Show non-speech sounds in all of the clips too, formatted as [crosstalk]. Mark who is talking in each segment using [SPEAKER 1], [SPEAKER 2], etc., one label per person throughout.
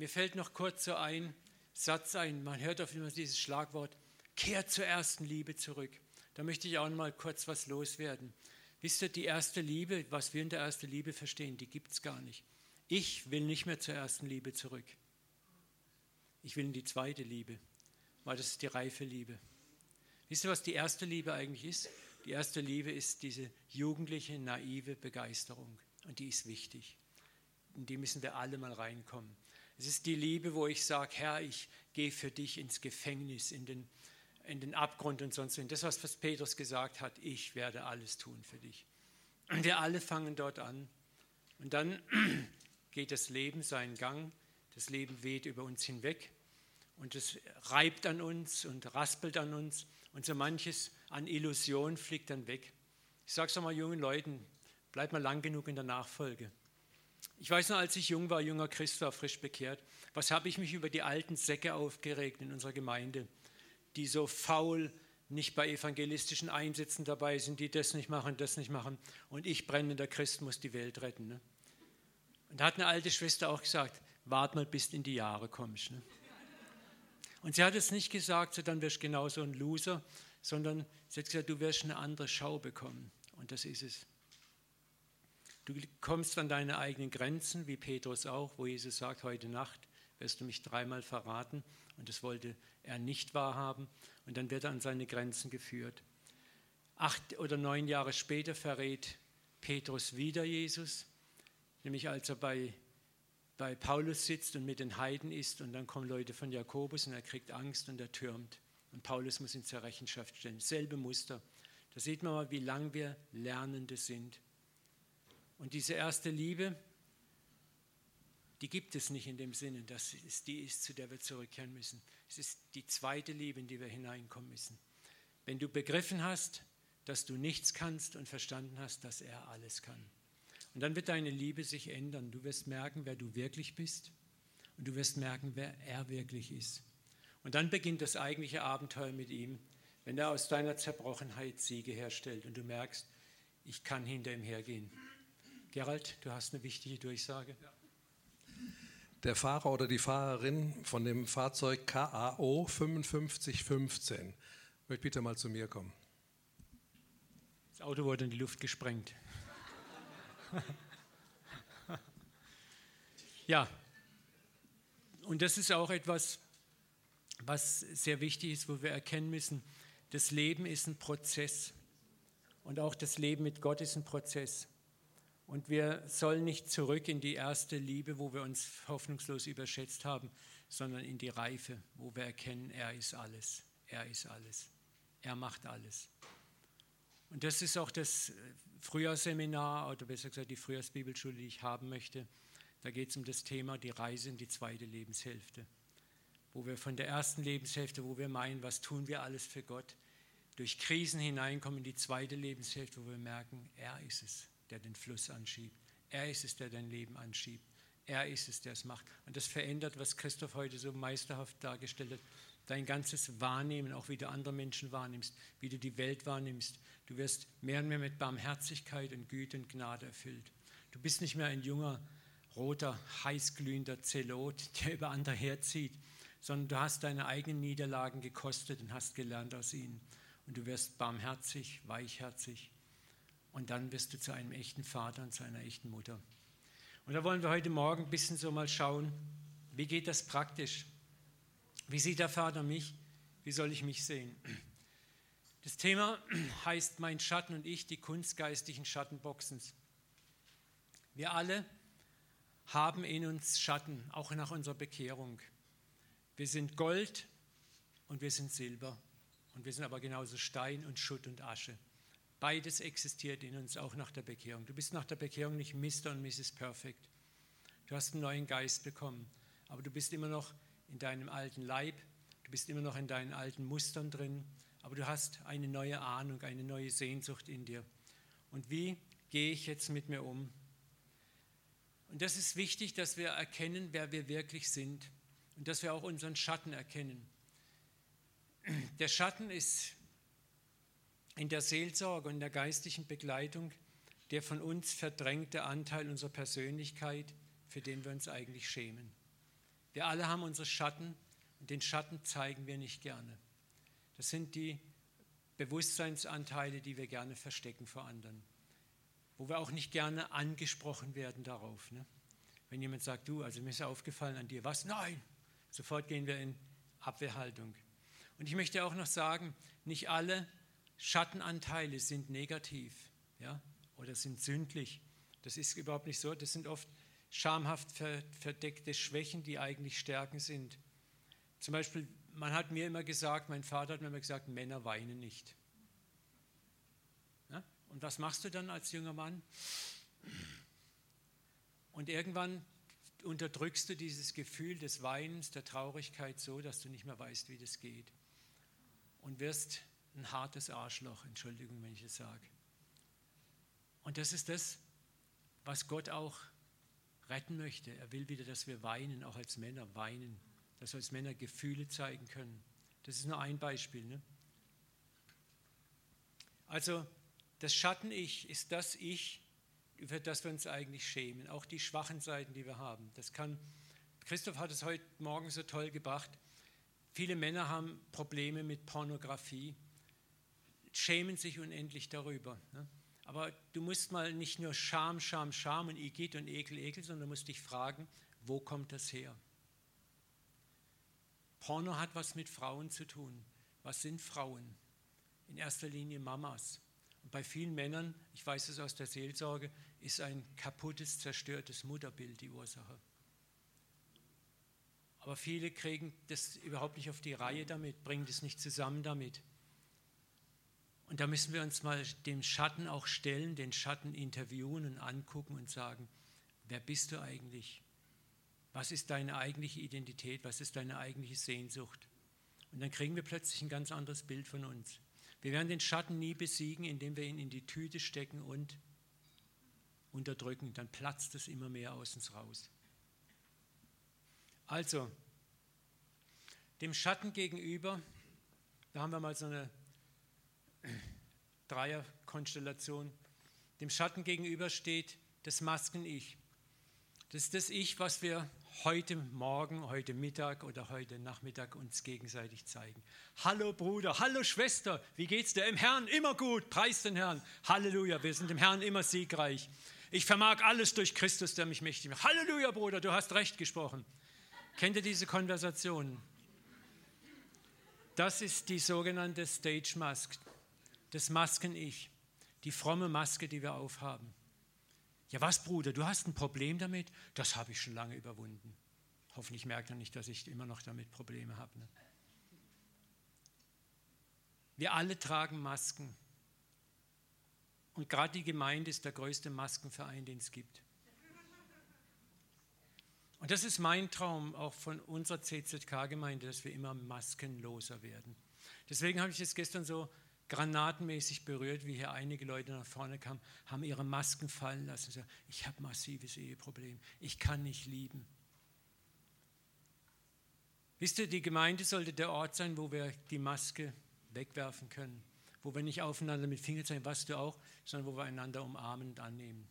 [SPEAKER 1] Mir fällt noch kurz so ein Satz ein, man hört auf immer dieses Schlagwort, kehrt zur ersten Liebe zurück. Da möchte ich auch mal kurz was loswerden. Wisst ihr, die erste Liebe, was wir in der ersten Liebe verstehen, die gibt es gar nicht. Ich will nicht mehr zur ersten Liebe zurück. Ich will in die zweite Liebe, weil das ist die reife Liebe. Wisst ihr, was die erste Liebe eigentlich ist? Die erste Liebe ist diese jugendliche, naive Begeisterung. Und die ist wichtig. In die müssen wir alle mal reinkommen. Es ist die Liebe, wo ich sage, Herr, ich gehe für dich ins Gefängnis, in den, in den Abgrund und sonst. Und das, was Petrus gesagt hat, ich werde alles tun für dich. Und wir alle fangen dort an. Und dann [clears throat] geht das Leben seinen Gang. Das Leben weht über uns hinweg. Und es reibt an uns und raspelt an uns. Und so manches an Illusion fliegt dann weg. Ich sage es mal jungen Leuten, bleibt mal lang genug in der Nachfolge. Ich weiß noch, als ich jung war, junger Christ war, frisch bekehrt, was habe ich mich über die alten Säcke aufgeregt in unserer Gemeinde, die so faul nicht bei evangelistischen Einsätzen dabei sind, die das nicht machen, das nicht machen. Und ich, brennender Christ, muss die Welt retten. Ne? Und da hat eine alte Schwester auch gesagt, wart mal, bis in die Jahre kommst. Ne? Und sie hat es nicht gesagt, so dann wirst du genauso ein Loser, sondern sie hat gesagt, du wirst eine andere Schau bekommen. Und das ist es. Du kommst an deine eigenen Grenzen, wie Petrus auch, wo Jesus sagt, heute Nacht wirst du mich dreimal verraten. Und das wollte er nicht wahrhaben. Und dann wird er an seine Grenzen geführt. Acht oder neun Jahre später verrät Petrus wieder Jesus, nämlich als er bei bei Paulus sitzt und mit den Heiden ist und dann kommen Leute von Jakobus und er kriegt Angst und er türmt. Und Paulus muss ihn zur Rechenschaft stellen. Selbe Muster. Da sieht man mal, wie lang wir Lernende sind. Und diese erste Liebe, die gibt es nicht in dem Sinne, dass es die ist, zu der wir zurückkehren müssen. Es ist die zweite Liebe, in die wir hineinkommen müssen. Wenn du begriffen hast, dass du nichts kannst und verstanden hast, dass er alles kann. Und dann wird deine Liebe sich ändern. Du wirst merken, wer du wirklich bist und du wirst merken, wer er wirklich ist. Und dann beginnt das eigentliche Abenteuer mit ihm, wenn er aus deiner Zerbrochenheit Siege herstellt und du merkst, ich kann hinter ihm hergehen. Gerald, du hast eine wichtige Durchsage.
[SPEAKER 2] Der Fahrer oder die Fahrerin von dem Fahrzeug KAO 5515 möchte bitte mal zu mir kommen.
[SPEAKER 1] Das Auto wurde in die Luft gesprengt. [laughs] ja, und das ist auch etwas, was sehr wichtig ist, wo wir erkennen müssen, das Leben ist ein Prozess und auch das Leben mit Gott ist ein Prozess. Und wir sollen nicht zurück in die erste Liebe, wo wir uns hoffnungslos überschätzt haben, sondern in die Reife, wo wir erkennen, er ist alles, er ist alles, er macht alles. Und das ist auch das Frühjahrsseminar oder besser gesagt die Frühjahrsbibelschule, die ich haben möchte. Da geht es um das Thema die Reise in die zweite Lebenshälfte, wo wir von der ersten Lebenshälfte, wo wir meinen, was tun wir alles für Gott, durch Krisen hineinkommen in die zweite Lebenshälfte, wo wir merken, er ist es, der den Fluss anschiebt. Er ist es, der dein Leben anschiebt. Er ist es, der es macht. Und das verändert, was Christoph heute so meisterhaft dargestellt hat, dein ganzes Wahrnehmen, auch wie du andere Menschen wahrnimmst, wie du die Welt wahrnimmst. Du wirst mehr und mehr mit Barmherzigkeit und Güte und Gnade erfüllt. Du bist nicht mehr ein junger, roter, heißglühender Zelot, [laughs] der über andere herzieht, sondern du hast deine eigenen Niederlagen gekostet und hast gelernt aus ihnen. Und du wirst barmherzig, weichherzig. Und dann wirst du zu einem echten Vater und zu einer echten Mutter. Und da wollen wir heute Morgen ein bisschen so mal schauen, wie geht das praktisch? Wie sieht der Vater mich? Wie soll ich mich sehen? Das Thema heißt Mein Schatten und ich, die Kunst geistlichen Schattenboxens. Wir alle haben in uns Schatten, auch nach unserer Bekehrung. Wir sind Gold und wir sind Silber. Und wir sind aber genauso Stein und Schutt und Asche. Beides existiert in uns auch nach der Bekehrung. Du bist nach der Bekehrung nicht Mr. und Mrs. Perfect. Du hast einen neuen Geist bekommen, aber du bist immer noch in deinem alten Leib, du bist immer noch in deinen alten Mustern drin, aber du hast eine neue Ahnung, eine neue Sehnsucht in dir. Und wie gehe ich jetzt mit mir um? Und das ist wichtig, dass wir erkennen, wer wir wirklich sind und dass wir auch unseren Schatten erkennen. Der Schatten ist in der Seelsorge und der geistlichen Begleitung der von uns verdrängte Anteil unserer Persönlichkeit, für den wir uns eigentlich schämen. Wir alle haben unsere Schatten und den Schatten zeigen wir nicht gerne. Das sind die Bewusstseinsanteile, die wir gerne verstecken vor anderen, wo wir auch nicht gerne angesprochen werden darauf. Ne? Wenn jemand sagt, du, also mir ist aufgefallen an dir, was? Nein! Sofort gehen wir in Abwehrhaltung. Und ich möchte auch noch sagen, nicht alle Schattenanteile sind negativ ja, oder sind sündlich. Das ist überhaupt nicht so. Das sind oft schamhaft verdeckte Schwächen, die eigentlich Stärken sind. Zum Beispiel, man hat mir immer gesagt, mein Vater hat mir immer gesagt, Männer weinen nicht. Ja? Und was machst du dann als junger Mann? Und irgendwann unterdrückst du dieses Gefühl des Weinens, der Traurigkeit so, dass du nicht mehr weißt, wie das geht. Und wirst ein hartes Arschloch, Entschuldigung, wenn ich es sage. Und das ist das, was Gott auch retten möchte. Er will wieder, dass wir weinen, auch als Männer weinen, dass wir als Männer Gefühle zeigen können. Das ist nur ein Beispiel. Ne? Also das Schatten-Ich ist das Ich, über das wir uns eigentlich schämen, auch die schwachen Seiten, die wir haben. Das kann, Christoph hat es heute Morgen so toll gebracht. Viele Männer haben Probleme mit Pornografie, schämen sich unendlich darüber. Ne? Aber du musst mal nicht nur Scham, Scham, Scham und Igitt und Ekel, Ekel, sondern du musst dich fragen, wo kommt das her? Porno hat was mit Frauen zu tun. Was sind Frauen? In erster Linie Mamas. Und bei vielen Männern, ich weiß es aus der Seelsorge, ist ein kaputtes, zerstörtes Mutterbild die Ursache. Aber viele kriegen das überhaupt nicht auf die Reihe damit, bringen das nicht zusammen damit. Und da müssen wir uns mal dem Schatten auch stellen, den Schatten interviewen und angucken und sagen, wer bist du eigentlich? Was ist deine eigentliche Identität? Was ist deine eigentliche Sehnsucht? Und dann kriegen wir plötzlich ein ganz anderes Bild von uns. Wir werden den Schatten nie besiegen, indem wir ihn in die Tüte stecken und unterdrücken. Dann platzt es immer mehr aus uns raus. Also, dem Schatten gegenüber, da haben wir mal so eine Dreierkonstellation, dem Schatten gegenüber steht das Masken-Ich. Das ist das Ich, was wir heute Morgen, heute Mittag oder heute Nachmittag uns gegenseitig zeigen. Hallo Bruder, hallo Schwester, wie geht's dir? Im Herrn immer gut, preis den Herrn. Halleluja, wir sind im Herrn immer siegreich. Ich vermag alles durch Christus, der mich mächtig macht. Halleluja, Bruder, du hast recht gesprochen. Kennt ihr diese Konversationen? Das ist die sogenannte Stage Mask, das Masken-Ich, die fromme Maske, die wir aufhaben. Ja, was, Bruder, du hast ein Problem damit? Das habe ich schon lange überwunden. Hoffentlich merkt er nicht, dass ich immer noch damit Probleme habe. Ne? Wir alle tragen Masken. Und gerade die Gemeinde ist der größte Maskenverein, den es gibt. Und das ist mein Traum auch von unserer CZK-Gemeinde, dass wir immer maskenloser werden. Deswegen habe ich es gestern so granatenmäßig berührt, wie hier einige Leute nach vorne kamen, haben ihre Masken fallen lassen. Sagen, ich habe massives Eheproblem, ich kann nicht lieben. Wisst ihr, die Gemeinde sollte der Ort sein, wo wir die Maske wegwerfen können, wo wir nicht aufeinander mit Fingern zeigen, was du auch, sondern wo wir einander umarmen und annehmen.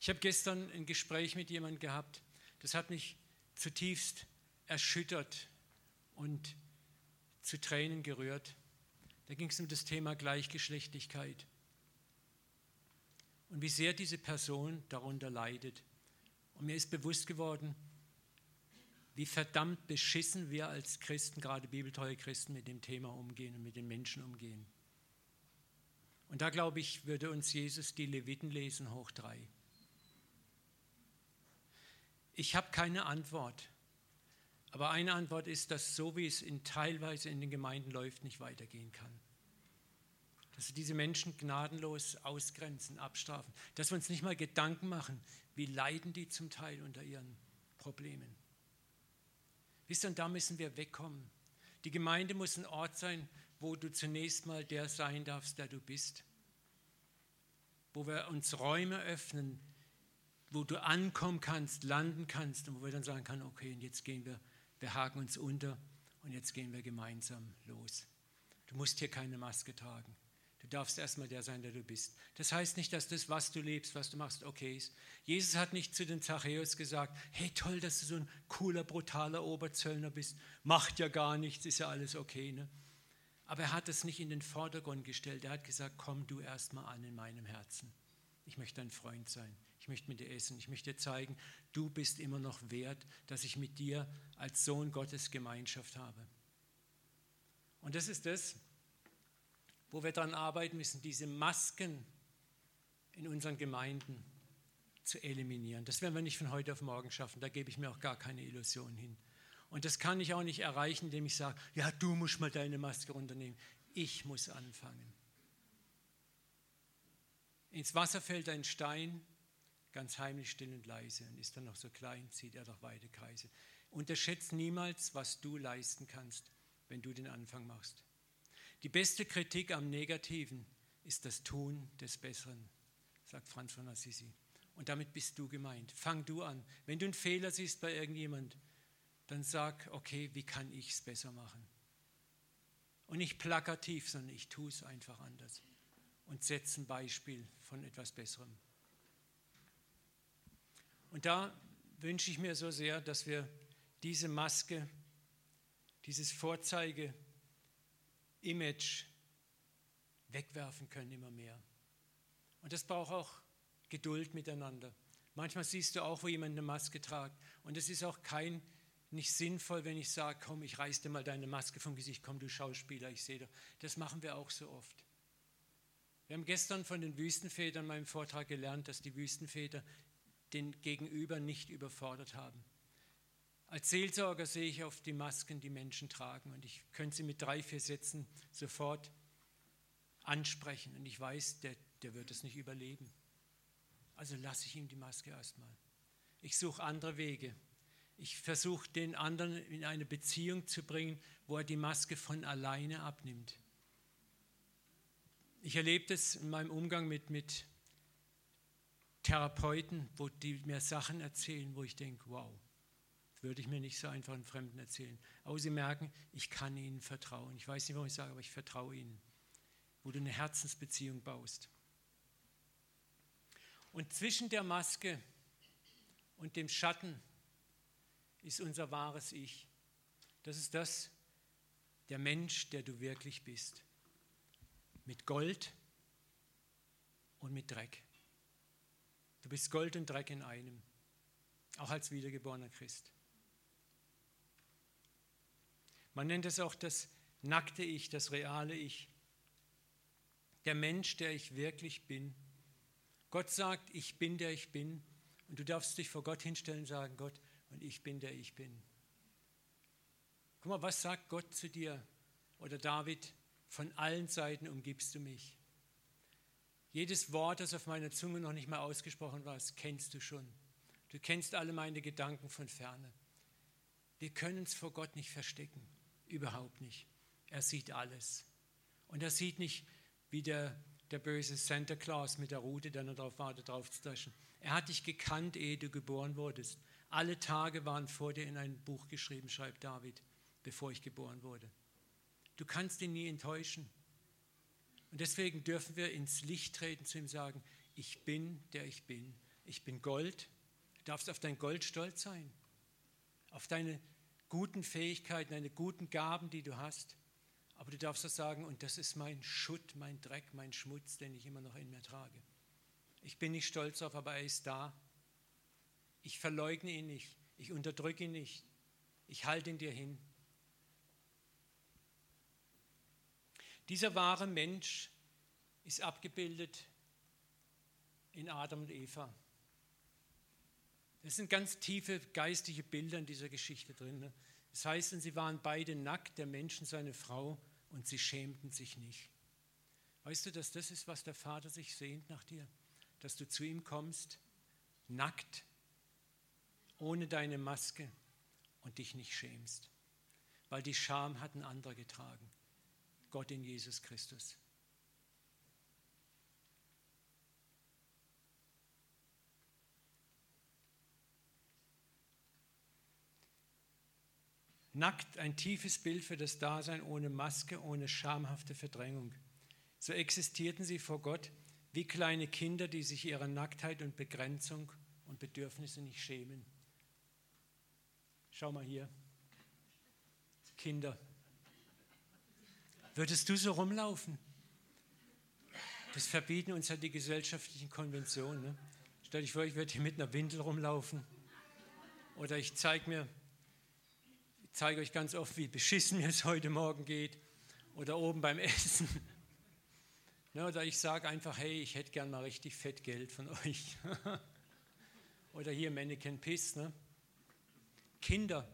[SPEAKER 1] Ich habe gestern ein Gespräch mit jemandem gehabt, das hat mich zutiefst erschüttert und zu Tränen gerührt. Da ging es um das Thema Gleichgeschlechtlichkeit und wie sehr diese Person darunter leidet. Und mir ist bewusst geworden, wie verdammt beschissen wir als Christen, gerade bibeltreue Christen, mit dem Thema umgehen und mit den Menschen umgehen. Und da glaube ich, würde uns Jesus die Leviten lesen, hoch drei. Ich habe keine Antwort. Aber eine Antwort ist, dass so wie es in teilweise in den Gemeinden läuft, nicht weitergehen kann. Dass wir diese Menschen gnadenlos ausgrenzen, abstrafen. Dass wir uns nicht mal Gedanken machen, wie leiden die zum Teil unter ihren Problemen. Wisst ihr, und da müssen wir wegkommen. Die Gemeinde muss ein Ort sein, wo du zunächst mal der sein darfst, der du bist. Wo wir uns Räume öffnen, wo du ankommen kannst, landen kannst und wo wir dann sagen können, okay, und jetzt gehen wir wir haken uns unter und jetzt gehen wir gemeinsam los. Du musst hier keine Maske tragen. Du darfst erstmal der sein, der du bist. Das heißt nicht, dass das, was du lebst, was du machst, okay ist. Jesus hat nicht zu den Zachäus gesagt, hey toll, dass du so ein cooler, brutaler Oberzöllner bist. Macht ja gar nichts, ist ja alles okay. Ne? Aber er hat es nicht in den Vordergrund gestellt. Er hat gesagt, komm du erstmal an in meinem Herzen. Ich möchte dein Freund sein. Ich möchte mit dir essen. Ich möchte dir zeigen, du bist immer noch wert, dass ich mit dir als Sohn Gottes Gemeinschaft habe. Und das ist das, wo wir daran arbeiten müssen, diese Masken in unseren Gemeinden zu eliminieren. Das werden wir nicht von heute auf morgen schaffen, da gebe ich mir auch gar keine Illusion hin. Und das kann ich auch nicht erreichen, indem ich sage, ja, du musst mal deine Maske runternehmen. Ich muss anfangen. Ins Wasser fällt ein Stein, ganz heimlich, still und leise, und ist dann noch so klein, zieht er doch weite Kreise. Unterschätzt niemals, was du leisten kannst, wenn du den Anfang machst. Die beste Kritik am Negativen ist das Tun des Besseren, sagt Franz von Assisi. Und damit bist du gemeint. Fang du an. Wenn du einen Fehler siehst bei irgendjemand, dann sag, okay, wie kann ich es besser machen? Und nicht plakativ, sondern ich tue es einfach anders und setze ein Beispiel von etwas Besserem. Und da wünsche ich mir so sehr, dass wir diese Maske, dieses Vorzeige, Image wegwerfen können immer mehr. Und das braucht auch Geduld miteinander. Manchmal siehst du auch, wo jemand eine Maske tragt. Und es ist auch kein, nicht sinnvoll, wenn ich sage, komm, ich reiß dir mal deine Maske vom Gesicht, komm, du Schauspieler, ich sehe doch. Das machen wir auch so oft. Wir haben gestern von den Wüstenvätern in meinem Vortrag gelernt, dass die Wüstenväter den Gegenüber nicht überfordert haben. Als Seelsorger sehe ich auf die Masken, die Menschen tragen und ich könnte sie mit drei, vier Sätzen sofort ansprechen und ich weiß, der, der wird es nicht überleben. Also lasse ich ihm die Maske erstmal. Ich suche andere Wege. Ich versuche den anderen in eine Beziehung zu bringen, wo er die Maske von alleine abnimmt. Ich erlebe das in meinem Umgang mit, mit Therapeuten, wo die mir Sachen erzählen, wo ich denke, wow, würde ich mir nicht so einfach einen Fremden erzählen. Aber sie merken, ich kann ihnen vertrauen. Ich weiß nicht, warum ich sage, aber ich vertraue ihnen. Wo du eine Herzensbeziehung baust. Und zwischen der Maske und dem Schatten ist unser wahres Ich. Das ist das, der Mensch, der du wirklich bist. Mit Gold und mit Dreck. Du bist Gold und Dreck in einem, auch als wiedergeborener Christ. Man nennt es auch das nackte Ich, das reale Ich. Der Mensch, der ich wirklich bin. Gott sagt, ich bin der ich bin. Und du darfst dich vor Gott hinstellen und sagen, Gott, und ich bin der ich bin. Guck mal, was sagt Gott zu dir? Oder David, von allen Seiten umgibst du mich. Jedes Wort, das auf meiner Zunge noch nicht mal ausgesprochen war, kennst du schon. Du kennst alle meine Gedanken von ferne. Wir können es vor Gott nicht verstecken. Überhaupt nicht. Er sieht alles. Und er sieht nicht, wie der, der böse Santa Claus mit der Rute, der nur darauf wartet, drauf zu taschen. Er hat dich gekannt, ehe du geboren wurdest. Alle Tage waren vor dir in ein Buch geschrieben, schreibt David, bevor ich geboren wurde. Du kannst ihn nie enttäuschen. Und deswegen dürfen wir ins Licht treten, zu ihm sagen, ich bin, der ich bin. Ich bin Gold. Du darfst auf dein Gold stolz sein. Auf deine guten Fähigkeiten, deine guten Gaben, die du hast. Aber du darfst auch sagen, und das ist mein Schutt, mein Dreck, mein Schmutz, den ich immer noch in mir trage. Ich bin nicht stolz darauf, aber er ist da. Ich verleugne ihn nicht. Ich unterdrücke ihn nicht. Ich halte ihn dir hin. Dieser wahre Mensch ist abgebildet in Adam und Eva. Das sind ganz tiefe geistige Bilder in dieser Geschichte drin. Das heißt, sie waren beide nackt, der Mensch und seine Frau, und sie schämten sich nicht. Weißt du, dass das ist, was der Vater sich sehnt nach dir? Dass du zu ihm kommst, nackt, ohne deine Maske und dich nicht schämst. Weil die Scham hat ein anderer getragen. Gott in Jesus Christus. Nackt ein tiefes Bild für das Dasein ohne Maske, ohne schamhafte Verdrängung. So existierten sie vor Gott wie kleine Kinder, die sich ihrer Nacktheit und Begrenzung und Bedürfnisse nicht schämen. Schau mal hier. Kinder. Würdest du so rumlaufen? Das verbieten uns ja die gesellschaftlichen Konventionen. Ne? Stell dich vor, ich würde hier mit einer Windel rumlaufen. Oder ich zeige mir, ich zeige euch ganz oft, wie beschissen mir es heute Morgen geht. Oder oben beim Essen. Ne, oder ich sage einfach, hey, ich hätte gern mal richtig fett Geld von euch. [laughs] oder hier Mannequin Piss. Ne? Kinder.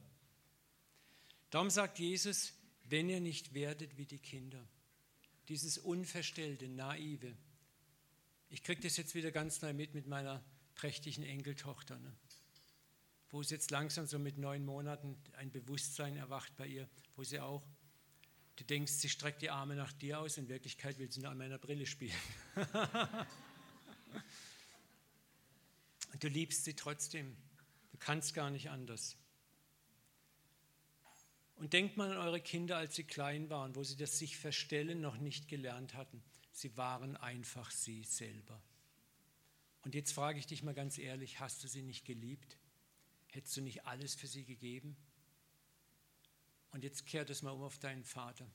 [SPEAKER 1] Darum sagt Jesus, wenn ihr nicht werdet wie die Kinder. Dieses unverstellte, naive. Ich kriege das jetzt wieder ganz neu mit mit meiner prächtigen Enkeltochter, ne? wo es jetzt langsam so mit neun Monaten ein Bewusstsein erwacht bei ihr, wo sie auch, du denkst, sie streckt die Arme nach dir aus, in Wirklichkeit will sie nur an meiner Brille spielen. [laughs] Und du liebst sie trotzdem, du kannst gar nicht anders. Und denkt mal an eure Kinder, als sie klein waren, wo sie das sich verstellen noch nicht gelernt hatten. Sie waren einfach sie selber. Und jetzt frage ich dich mal ganz ehrlich, hast du sie nicht geliebt? Hättest du nicht alles für sie gegeben? Und jetzt kehr das mal um auf deinen Vater.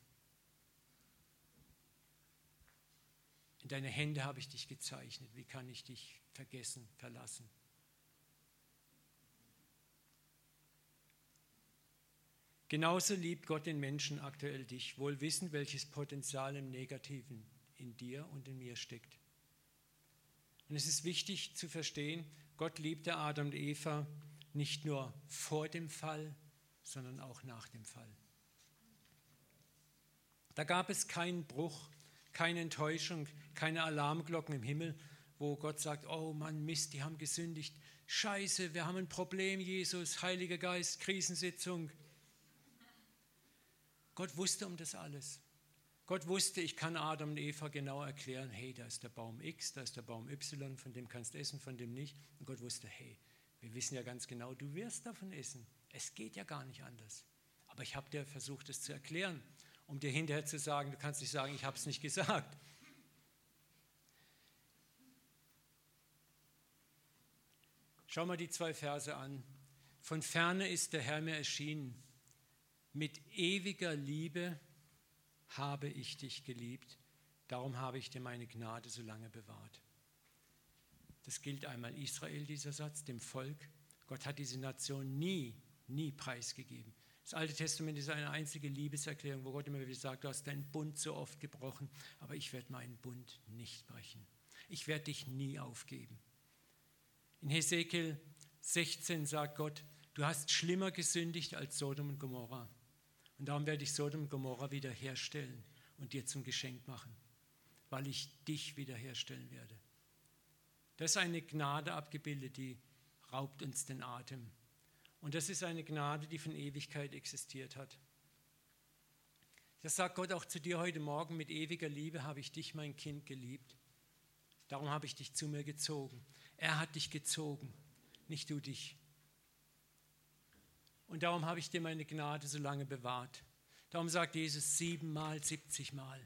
[SPEAKER 1] In deine Hände habe ich dich gezeichnet. Wie kann ich dich vergessen, verlassen? Genauso liebt Gott den Menschen aktuell dich, wohl wissend, welches Potenzial im Negativen in dir und in mir steckt. Und es ist wichtig zu verstehen, Gott liebte Adam und Eva nicht nur vor dem Fall, sondern auch nach dem Fall. Da gab es keinen Bruch, keine Enttäuschung, keine Alarmglocken im Himmel, wo Gott sagt, oh Mann, Mist, die haben gesündigt. Scheiße, wir haben ein Problem, Jesus, Heiliger Geist, Krisensitzung. Gott wusste um das alles. Gott wusste, ich kann Adam und Eva genau erklären, hey, da ist der Baum X, da ist der Baum Y, von dem kannst du essen, von dem nicht. Und Gott wusste, hey, wir wissen ja ganz genau, du wirst davon essen. Es geht ja gar nicht anders. Aber ich habe dir versucht, es zu erklären, um dir hinterher zu sagen, du kannst nicht sagen, ich habe es nicht gesagt. Schau mal die zwei Verse an. Von ferne ist der Herr mir erschienen mit ewiger Liebe habe ich dich geliebt, darum habe ich dir meine Gnade so lange bewahrt. Das gilt einmal Israel, dieser Satz, dem Volk. Gott hat diese Nation nie, nie preisgegeben. Das Alte Testament ist eine einzige Liebeserklärung, wo Gott immer wieder sagt, du hast deinen Bund so oft gebrochen, aber ich werde meinen Bund nicht brechen. Ich werde dich nie aufgeben. In Hesekiel 16 sagt Gott, du hast schlimmer gesündigt als Sodom und Gomorrah. Und darum werde ich Sodom und Gomorra wiederherstellen und dir zum Geschenk machen, weil ich dich wiederherstellen werde. Das ist eine Gnade abgebildet, die raubt uns den Atem. Und das ist eine Gnade, die von Ewigkeit existiert hat. Das sagt Gott auch zu dir heute Morgen, mit ewiger Liebe habe ich dich, mein Kind, geliebt. Darum habe ich dich zu mir gezogen. Er hat dich gezogen, nicht du dich. Und darum habe ich dir meine Gnade so lange bewahrt. Darum sagt Jesus siebenmal, siebzigmal,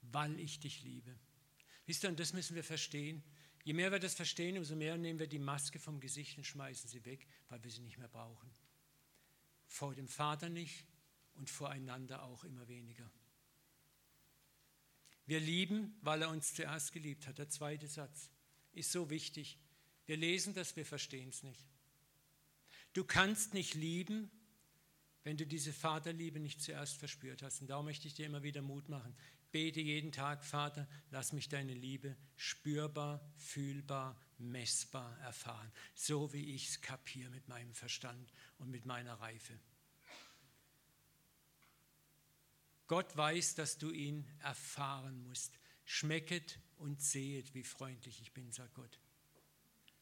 [SPEAKER 1] weil ich dich liebe. Wisst ihr, und das müssen wir verstehen. Je mehr wir das verstehen, umso mehr nehmen wir die Maske vom Gesicht und schmeißen sie weg, weil wir sie nicht mehr brauchen. Vor dem Vater nicht und voreinander auch immer weniger. Wir lieben, weil er uns zuerst geliebt hat. Der zweite Satz ist so wichtig. Wir lesen das, wir verstehen es nicht. Du kannst nicht lieben, wenn du diese Vaterliebe nicht zuerst verspürt hast. Und darum möchte ich dir immer wieder Mut machen. Bete jeden Tag, Vater, lass mich deine Liebe spürbar, fühlbar, messbar erfahren. So wie ich es kapiere mit meinem Verstand und mit meiner Reife. Gott weiß, dass du ihn erfahren musst. Schmecket und sehet, wie freundlich ich bin, sagt Gott.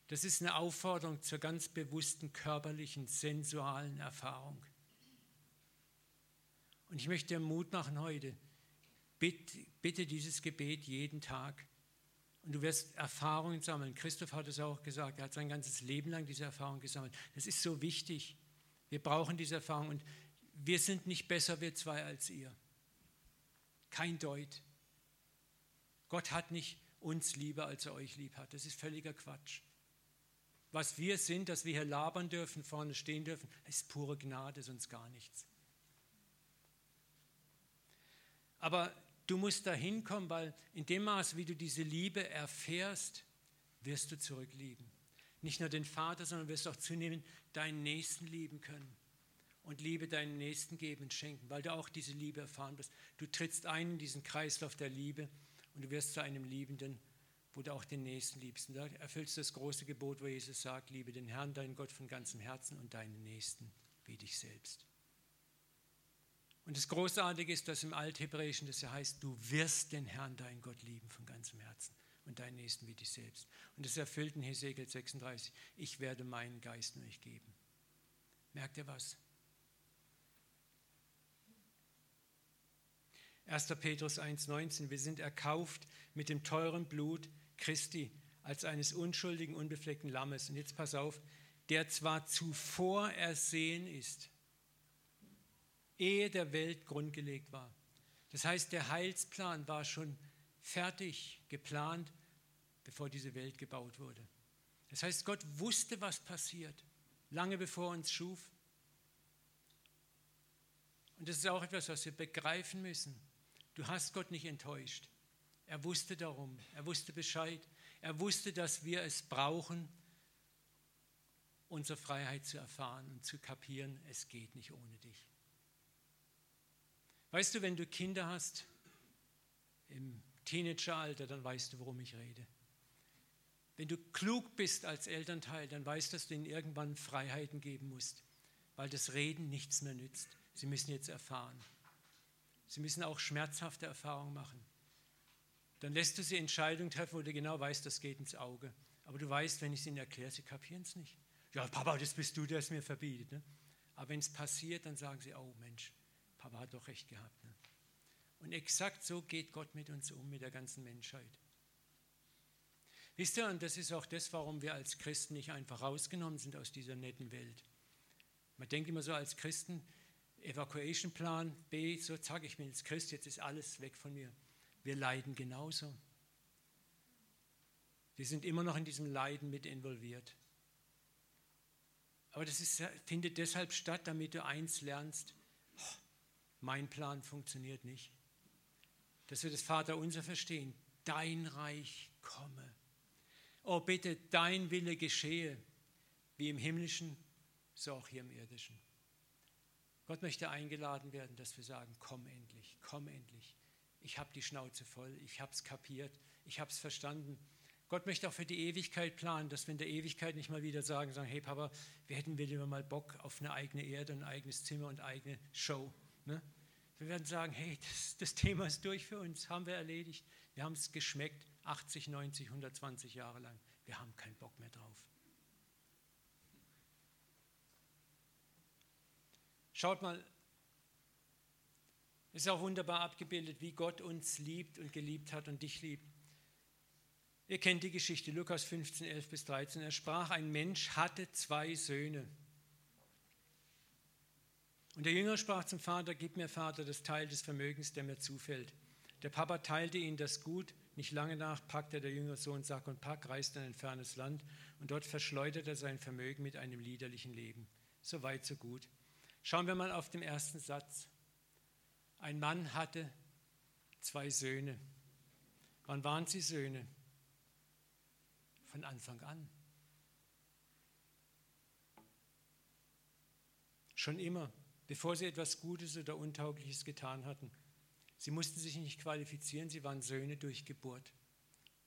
[SPEAKER 1] Das ist eine Aufforderung zur ganz bewussten körperlichen, sensualen Erfahrung. Und ich möchte dir Mut machen heute. Bitte, bitte dieses Gebet jeden Tag. Und du wirst Erfahrungen sammeln. Christoph hat es auch gesagt. Er hat sein ganzes Leben lang diese Erfahrung gesammelt. Das ist so wichtig. Wir brauchen diese Erfahrung. Und wir sind nicht besser, wir zwei, als ihr. kein Deut. Gott hat nicht uns lieber, als er euch lieb hat. Das ist völliger Quatsch. Was wir sind, dass wir hier labern dürfen, vorne stehen dürfen, ist pure Gnade, sonst gar nichts. Aber du musst da hinkommen, weil in dem Maß, wie du diese Liebe erfährst, wirst du zurücklieben. Nicht nur den Vater, sondern wirst auch zunehmend deinen Nächsten lieben können. Und Liebe deinen Nächsten geben und schenken, weil du auch diese Liebe erfahren wirst. Du trittst ein in diesen Kreislauf der Liebe und du wirst zu einem Liebenden, wo du auch den Nächsten liebst. Und da erfüllst du das große Gebot, wo Jesus sagt, liebe den Herrn, deinen Gott von ganzem Herzen und deinen Nächsten wie dich selbst. Und das Großartige ist, dass im Althebräischen das ja heißt, du wirst den Herrn, deinen Gott lieben von ganzem Herzen und deinen Nächsten wie dich selbst. Und das erfüllt in Hesekiel 36, ich werde meinen Geist euch geben. Merkt ihr was? 1. Petrus 1,19, wir sind erkauft mit dem teuren Blut Christi als eines unschuldigen, unbefleckten Lammes. Und jetzt pass auf, der zwar zuvor ersehen ist, ehe der Welt grundgelegt war. Das heißt, der Heilsplan war schon fertig geplant, bevor diese Welt gebaut wurde. Das heißt, Gott wusste, was passiert, lange bevor er uns schuf. Und das ist auch etwas, was wir begreifen müssen. Du hast Gott nicht enttäuscht. Er wusste darum, er wusste Bescheid. Er wusste, dass wir es brauchen, unsere Freiheit zu erfahren und zu kapieren, es geht nicht ohne dich. Weißt du, wenn du Kinder hast im Teenageralter, dann weißt du, worum ich rede. Wenn du klug bist als Elternteil, dann weißt du, dass du ihnen irgendwann Freiheiten geben musst, weil das Reden nichts mehr nützt. Sie müssen jetzt erfahren. Sie müssen auch schmerzhafte Erfahrungen machen. Dann lässt du sie Entscheidungen treffen, wo du genau weißt, das geht ins Auge. Aber du weißt, wenn ich es ihnen erkläre, sie kapieren es nicht. Ja, Papa, das bist du, der es mir verbietet. Ne? Aber wenn es passiert, dann sagen sie, oh Mensch, Papa hat doch recht gehabt. Ne? Und exakt so geht Gott mit uns um, mit der ganzen Menschheit. Wisst ihr, und das ist auch das, warum wir als Christen nicht einfach rausgenommen sind aus dieser netten Welt. Man denkt immer so als Christen, Evacuation Plan B, so zack, ich bin jetzt Christ, jetzt ist alles weg von mir. Wir leiden genauso. Wir sind immer noch in diesem Leiden mit involviert. Aber das ist, findet deshalb statt, damit du eins lernst, mein Plan funktioniert nicht. Dass wir das Vaterunser verstehen, dein Reich komme. Oh bitte, dein Wille geschehe, wie im himmlischen, so auch hier im irdischen. Gott möchte eingeladen werden, dass wir sagen, komm endlich, komm endlich ich habe die Schnauze voll, ich habe es kapiert, ich habe es verstanden. Gott möchte auch für die Ewigkeit planen, dass wir in der Ewigkeit nicht mal wieder sagen, sagen hey Papa, wir hätten wir lieber mal Bock auf eine eigene Erde, ein eigenes Zimmer und eigene Show. Ne? Wir werden sagen, hey, das, das Thema ist durch für uns, haben wir erledigt. Wir haben es geschmeckt, 80, 90, 120 Jahre lang. Wir haben keinen Bock mehr drauf. Schaut mal, es ist auch wunderbar abgebildet, wie Gott uns liebt und geliebt hat und dich liebt. Ihr kennt die Geschichte, Lukas 15, 11 bis 13. Er sprach, ein Mensch hatte zwei Söhne. Und der Jünger sprach zum Vater, gib mir, Vater, das Teil des Vermögens, der mir zufällt. Der Papa teilte ihm das Gut. Nicht lange nach packte der Jünger Sohn Sack und Pack, reiste in ein fernes Land und dort verschleuderte er sein Vermögen mit einem liederlichen Leben. So weit, so gut. Schauen wir mal auf den ersten Satz. Ein Mann hatte zwei Söhne. Wann waren sie Söhne? Von Anfang an. Schon immer, bevor sie etwas Gutes oder Untaugliches getan hatten. Sie mussten sich nicht qualifizieren, sie waren Söhne durch Geburt,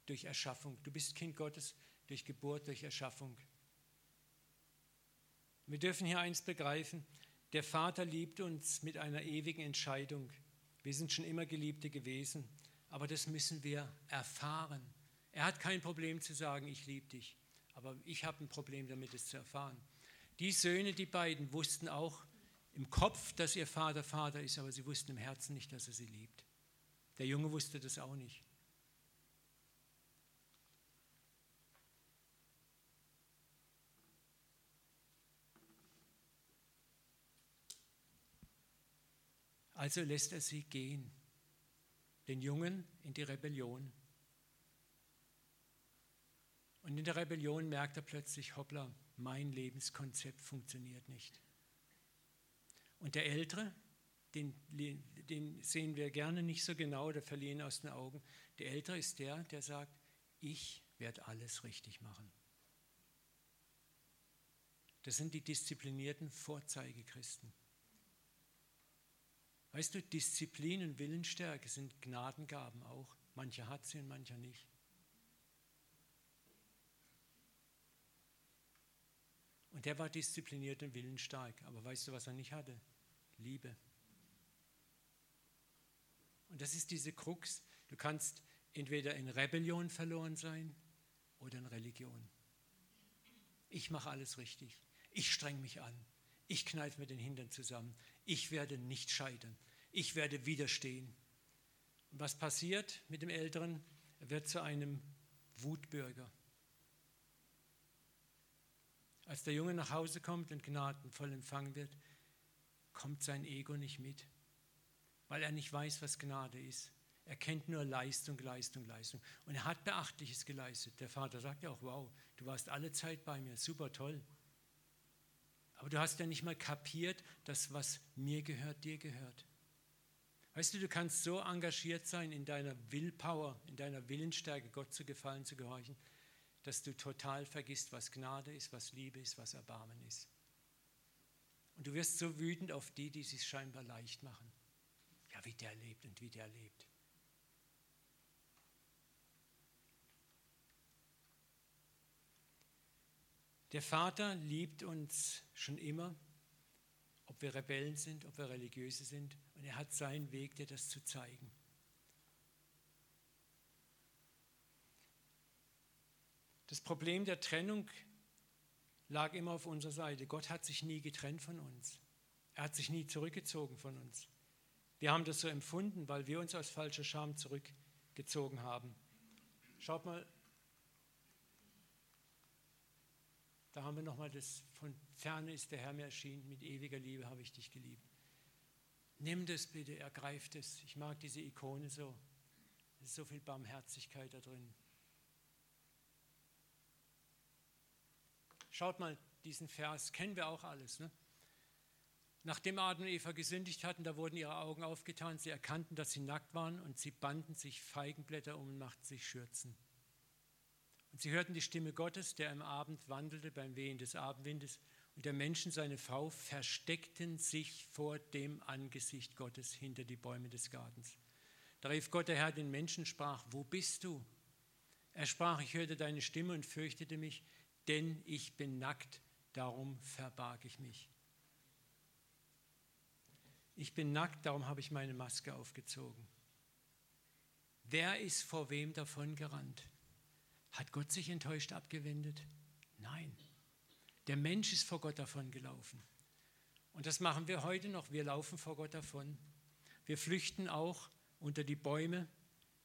[SPEAKER 1] durch Erschaffung. Du bist Kind Gottes durch Geburt, durch Erschaffung. Wir dürfen hier eins begreifen, der Vater liebt uns mit einer ewigen Entscheidung. Wir sind schon immer Geliebte gewesen, aber das müssen wir erfahren. Er hat kein Problem zu sagen, ich liebe dich, aber ich habe ein Problem damit, es zu erfahren. Die Söhne, die beiden, wussten auch im Kopf, dass ihr Vater Vater ist, aber sie wussten im Herzen nicht, dass er sie liebt. Der Junge wusste das auch nicht. Also lässt er sie gehen. den Jungen in die Rebellion. Und in der Rebellion merkt er plötzlich, hoppla, mein Lebenskonzept funktioniert nicht. Und der Ältere, den, den sehen wir gerne nicht so genau oder verlieren aus den Augen. Der Ältere ist der, der sagt, ich werde alles richtig machen. Das sind die disziplinierten Vorzeigechristen. Weißt du, Disziplin und Willensstärke sind Gnadengaben auch. Mancher hat sie und mancher nicht. Und der war diszipliniert und willensstark. Aber weißt du, was er nicht hatte? Liebe. Und das ist diese Krux. Du kannst entweder in Rebellion verloren sein oder in Religion. Ich mache alles richtig. Ich streng mich an. Ich kneife mir den Hintern zusammen. Ich werde nicht scheitern. Ich werde widerstehen. Und was passiert mit dem Älteren? Er wird zu einem Wutbürger. Als der Junge nach Hause kommt und gnadenvoll empfangen wird, kommt sein Ego nicht mit, weil er nicht weiß, was Gnade ist. Er kennt nur Leistung, Leistung, Leistung. Und er hat Beachtliches geleistet. Der Vater sagt ja auch, wow, du warst alle Zeit bei mir, super toll. Aber du hast ja nicht mal kapiert, dass was mir gehört, dir gehört. Weißt du, du kannst so engagiert sein in deiner Willpower, in deiner Willensstärke, Gott zu gefallen, zu gehorchen, dass du total vergisst, was Gnade ist, was Liebe ist, was Erbarmen ist. Und du wirst so wütend auf die, die es sich scheinbar leicht machen. Ja, wie der lebt und wie der lebt. Der Vater liebt uns schon immer, ob wir Rebellen sind, ob wir Religiöse sind. Und er hat seinen Weg, dir das zu zeigen. Das Problem der Trennung lag immer auf unserer Seite. Gott hat sich nie getrennt von uns. Er hat sich nie zurückgezogen von uns. Wir haben das so empfunden, weil wir uns aus falscher Scham zurückgezogen haben. Schaut mal Da haben wir nochmal das, von ferne ist der Herr mir erschienen, mit ewiger Liebe habe ich dich geliebt. Nimm das bitte, ergreif das. Ich mag diese Ikone so. Es ist so viel Barmherzigkeit da drin. Schaut mal, diesen Vers kennen wir auch alles. Ne? Nachdem Adam und Eva gesündigt hatten, da wurden ihre Augen aufgetan, sie erkannten, dass sie nackt waren und sie banden sich Feigenblätter um und machten sich Schürzen. Und sie hörten die Stimme Gottes, der im Abend wandelte beim Wehen des Abendwindes, und der Menschen, seine Frau, versteckten sich vor dem Angesicht Gottes hinter die Bäume des Gartens. Da rief Gott, der Herr, den Menschen, sprach, wo bist du? Er sprach, ich hörte deine Stimme und fürchtete mich, denn ich bin nackt, darum verbarg ich mich. Ich bin nackt, darum habe ich meine Maske aufgezogen. Wer ist vor wem davon gerannt? Hat Gott sich enttäuscht abgewendet? Nein. Der Mensch ist vor Gott davon gelaufen. Und das machen wir heute noch. Wir laufen vor Gott davon. Wir flüchten auch unter die Bäume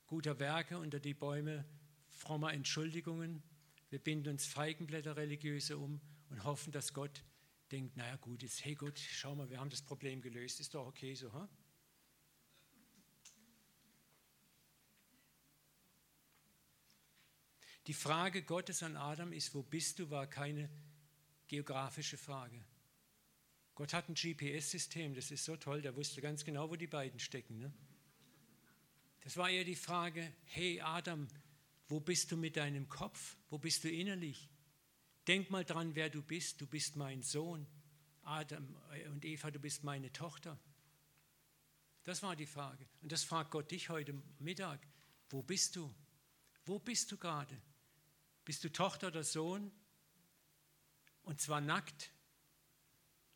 [SPEAKER 1] guter Werke, unter die Bäume frommer Entschuldigungen. Wir binden uns Feigenblätter religiöse um und hoffen, dass Gott denkt, naja gut, jetzt, hey Gott, schau mal, wir haben das Problem gelöst, ist doch okay so. Huh? Die Frage Gottes an Adam ist, wo bist du, war keine geografische Frage. Gott hat ein GPS-System, das ist so toll, der wusste ganz genau, wo die beiden stecken. Ne? Das war eher die Frage, hey Adam, wo bist du mit deinem Kopf? Wo bist du innerlich? Denk mal dran, wer du bist. Du bist mein Sohn. Adam äh, und Eva, du bist meine Tochter. Das war die Frage. Und das fragt Gott dich heute Mittag. Wo bist du? Wo bist du gerade? Bist du Tochter oder Sohn? Und zwar nackt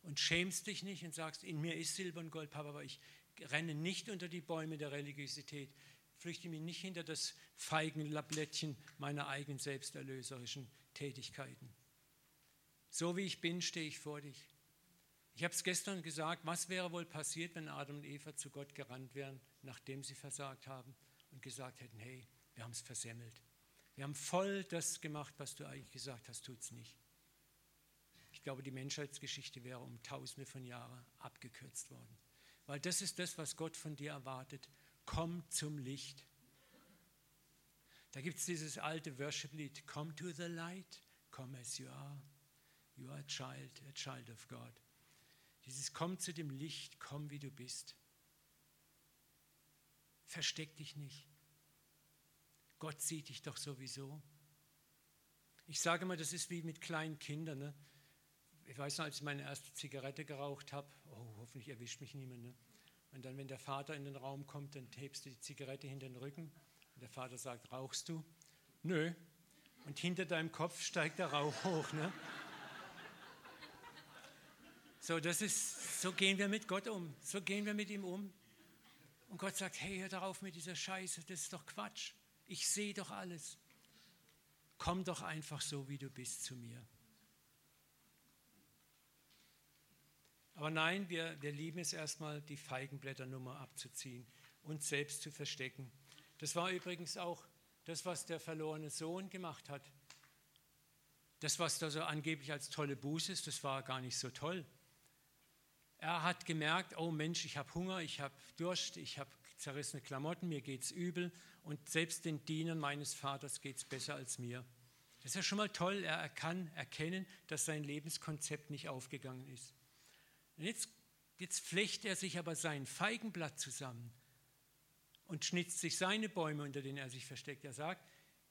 [SPEAKER 1] und schämst dich nicht und sagst, in mir ist Silber und Gold, Papa, aber ich renne nicht unter die Bäume der Religiosität, flüchte mich nicht hinter das Feigenlablettchen meiner eigenen selbsterlöserischen Tätigkeiten. So wie ich bin, stehe ich vor dich. Ich habe es gestern gesagt, was wäre wohl passiert, wenn Adam und Eva zu Gott gerannt wären, nachdem sie versagt haben und gesagt hätten, hey, wir haben es versemmelt. Wir haben voll das gemacht, was du eigentlich gesagt hast, tut es nicht. Ich glaube, die Menschheitsgeschichte wäre um tausende von Jahren abgekürzt worden. Weil das ist das, was Gott von dir erwartet. komm zum Licht. Da gibt es dieses alte Worship-Lied, Come to the light, come as you are. You are a child, a child of God. Dieses Komm zu dem Licht, komm wie du bist. Versteck dich nicht. Gott sieht dich doch sowieso. Ich sage mal, das ist wie mit kleinen Kindern. Ne? Ich weiß noch, als ich meine erste Zigarette geraucht habe, oh, hoffentlich erwischt mich niemand. Ne? Und dann, wenn der Vater in den Raum kommt, dann hebst du die Zigarette hinter den Rücken und der Vater sagt, rauchst du? Nö. Und hinter deinem Kopf steigt der Rauch hoch. Ne? So, das ist, so gehen wir mit Gott um. So gehen wir mit ihm um. Und Gott sagt, hey, hör darauf mit dieser Scheiße, das ist doch Quatsch. Ich sehe doch alles. Komm doch einfach so, wie du bist zu mir. Aber nein, wir, wir lieben es erstmal, die Feigenblätternummer abzuziehen, uns selbst zu verstecken. Das war übrigens auch das, was der verlorene Sohn gemacht hat. Das, was da so angeblich als tolle Buße ist, das war gar nicht so toll. Er hat gemerkt, oh Mensch, ich habe Hunger, ich habe Durst, ich habe zerrissene Klamotten, mir geht es übel und selbst den Dienern meines Vaters geht es besser als mir. Das ist ja schon mal toll, er kann erkennen, dass sein Lebenskonzept nicht aufgegangen ist. Und jetzt, jetzt flecht er sich aber sein Feigenblatt zusammen und schnitzt sich seine Bäume, unter denen er sich versteckt. Er sagt,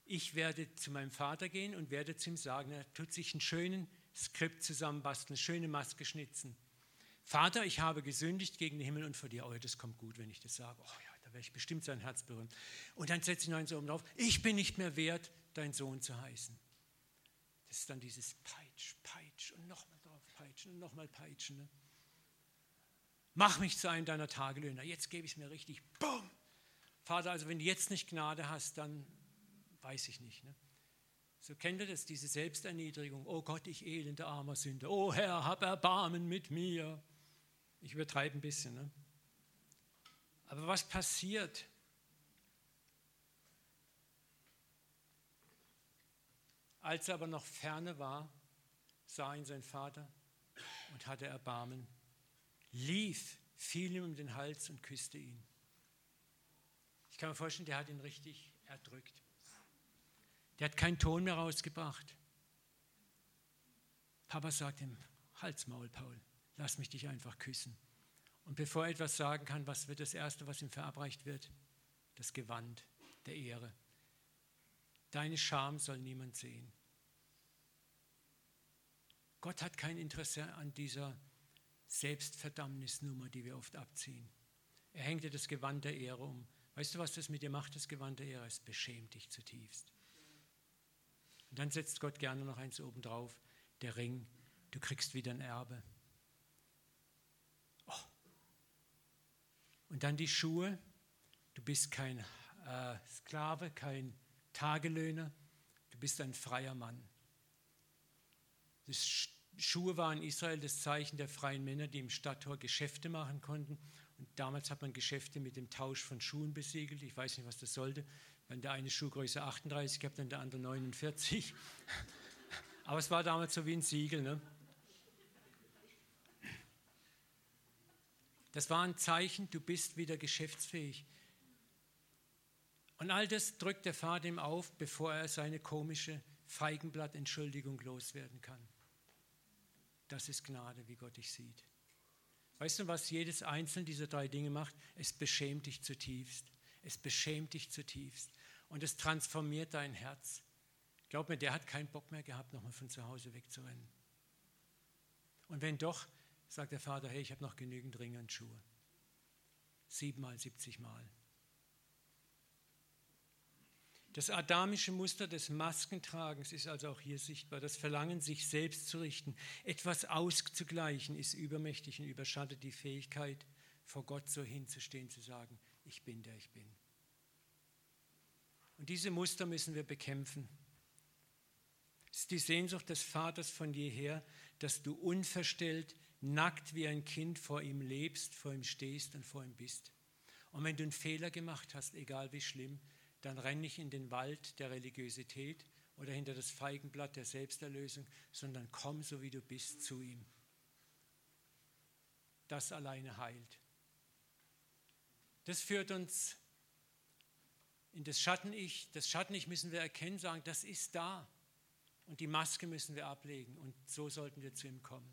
[SPEAKER 1] ich werde zu meinem Vater gehen und werde zu ihm sagen, er tut sich einen schönen Skript zusammenbasteln, eine schöne Maske schnitzen. Vater, ich habe gesündigt gegen den Himmel und vor dir. Oh, das kommt gut, wenn ich das sage. Oh ja, da werde ich bestimmt sein Herz berühren. Und dann setze ich noch eins oben drauf. Ich bin nicht mehr wert, dein Sohn zu heißen. Das ist dann dieses Peitsch, Peitsch und nochmal drauf peitschen und nochmal peitschen. Ne? Mach mich zu einem deiner Tagelöhner. Jetzt gebe ich es mir richtig. Bumm! Vater, also wenn du jetzt nicht Gnade hast, dann weiß ich nicht. Ne? So kennt ihr das, diese Selbsterniedrigung. Oh Gott, ich elende armer Sünder. Oh Herr, hab Erbarmen mit mir. Ich übertreibe ein bisschen. Ne? Aber was passiert? Als er aber noch ferne war, sah ihn sein Vater und hatte Erbarmen, lief, fiel ihm um den Hals und küsste ihn. Ich kann mir vorstellen, der hat ihn richtig erdrückt. Der hat keinen Ton mehr rausgebracht. Papa sagt ihm, Halsmaul, Paul lass mich dich einfach küssen. Und bevor er etwas sagen kann, was wird das Erste, was ihm verabreicht wird? Das Gewand der Ehre. Deine Scham soll niemand sehen. Gott hat kein Interesse an dieser Selbstverdammnisnummer, die wir oft abziehen. Er hängt dir das Gewand der Ehre um. Weißt du, was das mit dir macht, das Gewand der Ehre? Es beschämt dich zutiefst. Und dann setzt Gott gerne noch eins oben drauf, der Ring. Du kriegst wieder ein Erbe. Und dann die Schuhe. Du bist kein äh, Sklave, kein Tagelöhner. Du bist ein freier Mann. Das Schuhe waren in Israel das Zeichen der freien Männer, die im Stadttor Geschäfte machen konnten. Und damals hat man Geschäfte mit dem Tausch von Schuhen besiegelt. Ich weiß nicht, was das sollte. Wenn der eine Schuhgröße 38 gehabt, dann der andere 49. [laughs] Aber es war damals so wie ein Siegel. Ne? Das war ein Zeichen, du bist wieder geschäftsfähig. Und all das drückt der Vater ihm auf, bevor er seine komische Feigenblattentschuldigung loswerden kann. Das ist Gnade, wie Gott dich sieht. Weißt du, was jedes einzelne dieser drei Dinge macht? Es beschämt dich zutiefst. Es beschämt dich zutiefst. Und es transformiert dein Herz. Glaub mir, der hat keinen Bock mehr gehabt, nochmal von zu Hause wegzurennen. Und wenn doch, sagt der Vater, hey, ich habe noch genügend Ringe und Schuhe. Siebenmal, siebzigmal. Das adamische Muster des Maskentragens ist also auch hier sichtbar. Das Verlangen, sich selbst zu richten, etwas auszugleichen, ist übermächtig und überschattet die Fähigkeit, vor Gott so hinzustehen, zu sagen, ich bin der ich bin. Und diese Muster müssen wir bekämpfen. Es ist die Sehnsucht des Vaters von jeher, dass du unverstellt nackt wie ein Kind vor ihm lebst, vor ihm stehst und vor ihm bist. Und wenn du einen Fehler gemacht hast, egal wie schlimm, dann renn nicht in den Wald der Religiosität oder hinter das Feigenblatt der Selbsterlösung, sondern komm so wie du bist zu ihm. Das alleine heilt. Das führt uns In das Schatten-Ich, das Schatten-Ich müssen wir erkennen, sagen, das ist da. Und die Maske müssen wir ablegen. Und so sollten wir zu ihm kommen.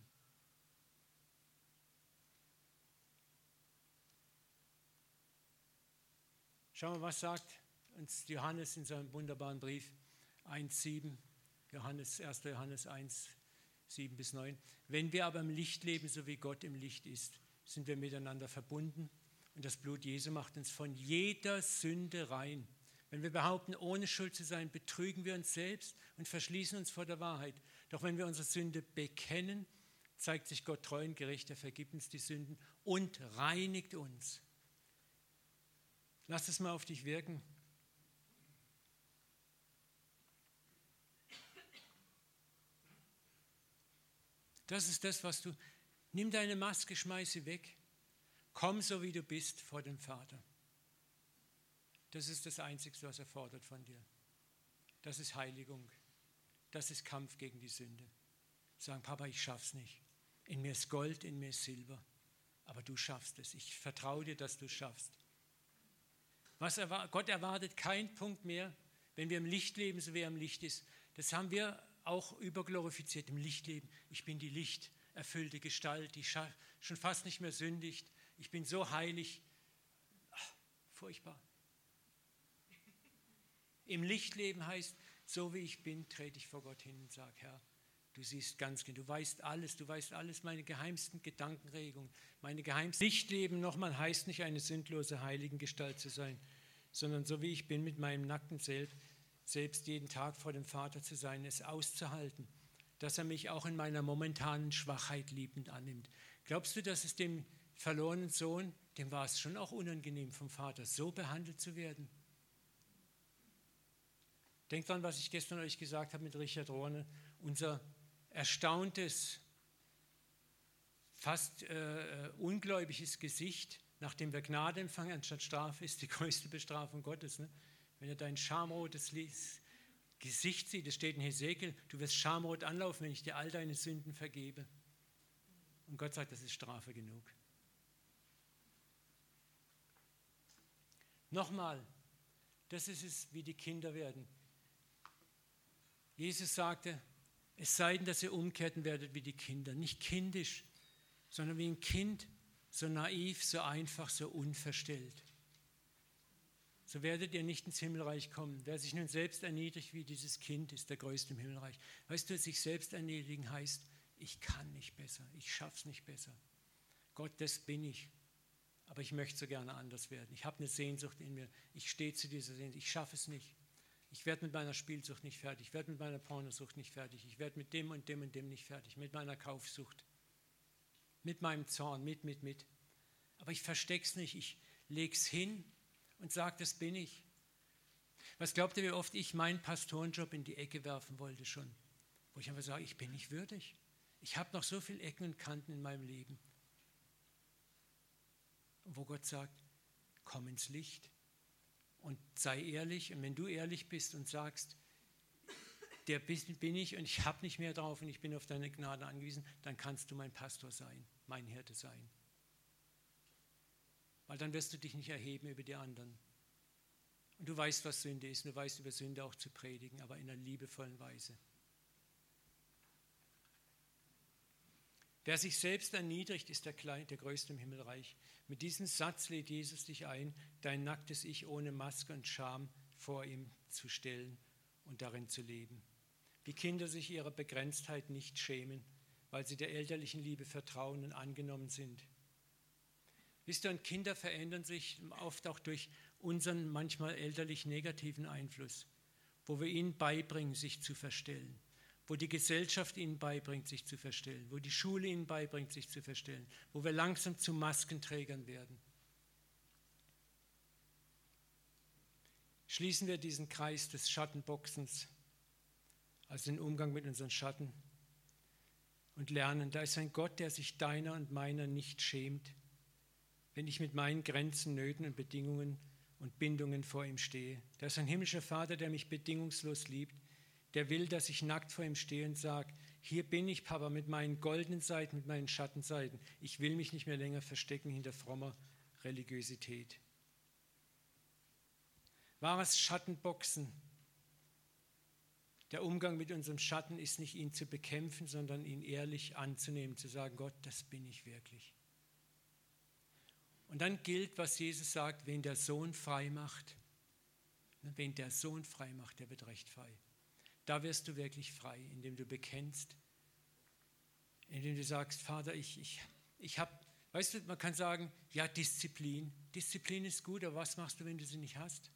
[SPEAKER 1] Schauen wir, was sagt uns Johannes in seinem wunderbaren Brief 1,7, Johannes, 1. Johannes 1, 7 bis 9. Wenn wir aber im Licht leben, so wie Gott im Licht ist, sind wir miteinander verbunden und das Blut Jesu macht uns von jeder Sünde rein. Wenn wir behaupten, ohne Schuld zu sein, betrügen wir uns selbst und verschließen uns vor der Wahrheit. Doch wenn wir unsere Sünde bekennen, zeigt sich Gott treu und gerecht, er vergibt uns die Sünden und reinigt uns. Lass es mal auf dich wirken. Das ist das, was du. Nimm deine Maske, schmeiß sie weg. Komm so wie du bist vor dem Vater. Das ist das Einzige, was er fordert von dir. Das ist Heiligung. Das ist Kampf gegen die Sünde. Sagen, Papa, ich schaff's nicht. In mir ist Gold, in mir ist Silber. Aber du schaffst es. Ich vertraue dir, dass du es schaffst. Was erwar Gott erwartet keinen Punkt mehr, wenn wir im Licht leben, so wie er im Licht ist. Das haben wir auch überglorifiziert im Lichtleben. Ich bin die lichterfüllte Gestalt, die schon fast nicht mehr sündigt. Ich bin so heilig. Ach, furchtbar. Im Lichtleben heißt, so wie ich bin, trete ich vor Gott hin und sage, Herr, du siehst ganz genau, du weißt alles, du weißt alles, meine geheimsten Gedankenregungen, meine geheimsten Lichtleben nochmal heißt nicht eine sündlose heiligen Gestalt zu sein, sondern so wie ich bin mit meinem nackten Selbst, selbst jeden Tag vor dem Vater zu sein, es auszuhalten, dass er mich auch in meiner momentanen Schwachheit liebend annimmt. Glaubst du, dass es dem verlorenen Sohn, dem war es schon auch unangenehm vom Vater, so behandelt zu werden? Denkt dran, was ich gestern euch gesagt habe mit Richard Rohne, unser erstauntes, fast äh, ungläubiges Gesicht, nachdem wir Gnade empfangen anstatt Strafe, ist die [laughs] größte Bestrafung Gottes. Ne? Wenn er dein schamrotes Gesicht sieht, es steht in Hesekiel, du wirst schamrot anlaufen, wenn ich dir all deine Sünden vergebe. Und Gott sagt, das ist Strafe genug. Nochmal, das ist es, wie die Kinder werden. Jesus sagte, es sei denn, dass ihr umkehrten werdet wie die Kinder. Nicht kindisch, sondern wie ein Kind, so naiv, so einfach, so unverstellt. So werdet ihr nicht ins Himmelreich kommen. Wer sich nun selbst erniedrigt wie dieses Kind, ist der Größte im Himmelreich. Weißt du, sich selbst erniedrigen heißt, ich kann nicht besser, ich schaff's nicht besser. Gott, das bin ich. Aber ich möchte so gerne anders werden. Ich habe eine Sehnsucht in mir. Ich stehe zu dieser Sehnsucht. Ich schaffe es nicht. Ich werde mit meiner Spielsucht nicht fertig. Ich werde mit meiner Pornosucht nicht fertig. Ich werde mit dem und dem und dem nicht fertig. Mit meiner Kaufsucht. Mit meinem Zorn. Mit, mit, mit. Aber ich verstecke es nicht. Ich lege es hin und sage, das bin ich. Was glaubt ihr, wie oft ich meinen Pastorenjob in die Ecke werfen wollte schon? Wo ich einfach sage, ich bin nicht würdig. Ich habe noch so viele Ecken und Kanten in meinem Leben. Wo Gott sagt, komm ins Licht und sei ehrlich. Und wenn du ehrlich bist und sagst, der bin ich und ich habe nicht mehr drauf und ich bin auf deine Gnade angewiesen, dann kannst du mein Pastor sein, mein Hirte sein. Weil dann wirst du dich nicht erheben über die anderen. Und du weißt, was Sünde ist, und du weißt über Sünde auch zu predigen, aber in einer liebevollen Weise. Wer sich selbst erniedrigt, ist der, Klein, der Größte im Himmelreich. Mit diesem Satz lädt Jesus dich ein, dein nacktes Ich ohne Maske und Scham vor ihm zu stellen und darin zu leben. Wie Kinder sich ihrer Begrenztheit nicht schämen, weil sie der elterlichen Liebe vertrauen und angenommen sind. Wisst ihr, und Kinder verändern sich oft auch durch unseren manchmal elterlich negativen Einfluss, wo wir ihnen beibringen, sich zu verstellen wo die Gesellschaft ihnen beibringt, sich zu verstellen, wo die Schule ihnen beibringt, sich zu verstellen, wo wir langsam zu Maskenträgern werden. Schließen wir diesen Kreis des Schattenboxens, also den Umgang mit unseren Schatten, und lernen, da ist ein Gott, der sich deiner und meiner nicht schämt, wenn ich mit meinen Grenzen, Nöten und Bedingungen und Bindungen vor ihm stehe. Da ist ein himmlischer Vater, der mich bedingungslos liebt der will, dass ich nackt vor ihm stehe und sage, hier bin ich, Papa, mit meinen goldenen Seiten, mit meinen Schattenseiten. Ich will mich nicht mehr länger verstecken hinter frommer Religiosität. Wahres Schattenboxen. Der Umgang mit unserem Schatten ist nicht ihn zu bekämpfen, sondern ihn ehrlich anzunehmen, zu sagen, Gott, das bin ich wirklich. Und dann gilt, was Jesus sagt, wen der Sohn frei macht, wen der Sohn frei macht, der wird recht frei. Da wirst du wirklich frei, indem du bekennst, indem du sagst, Vater, ich, ich, ich habe, weißt du, man kann sagen, ja, Disziplin. Disziplin ist gut, aber was machst du, wenn du sie nicht hast?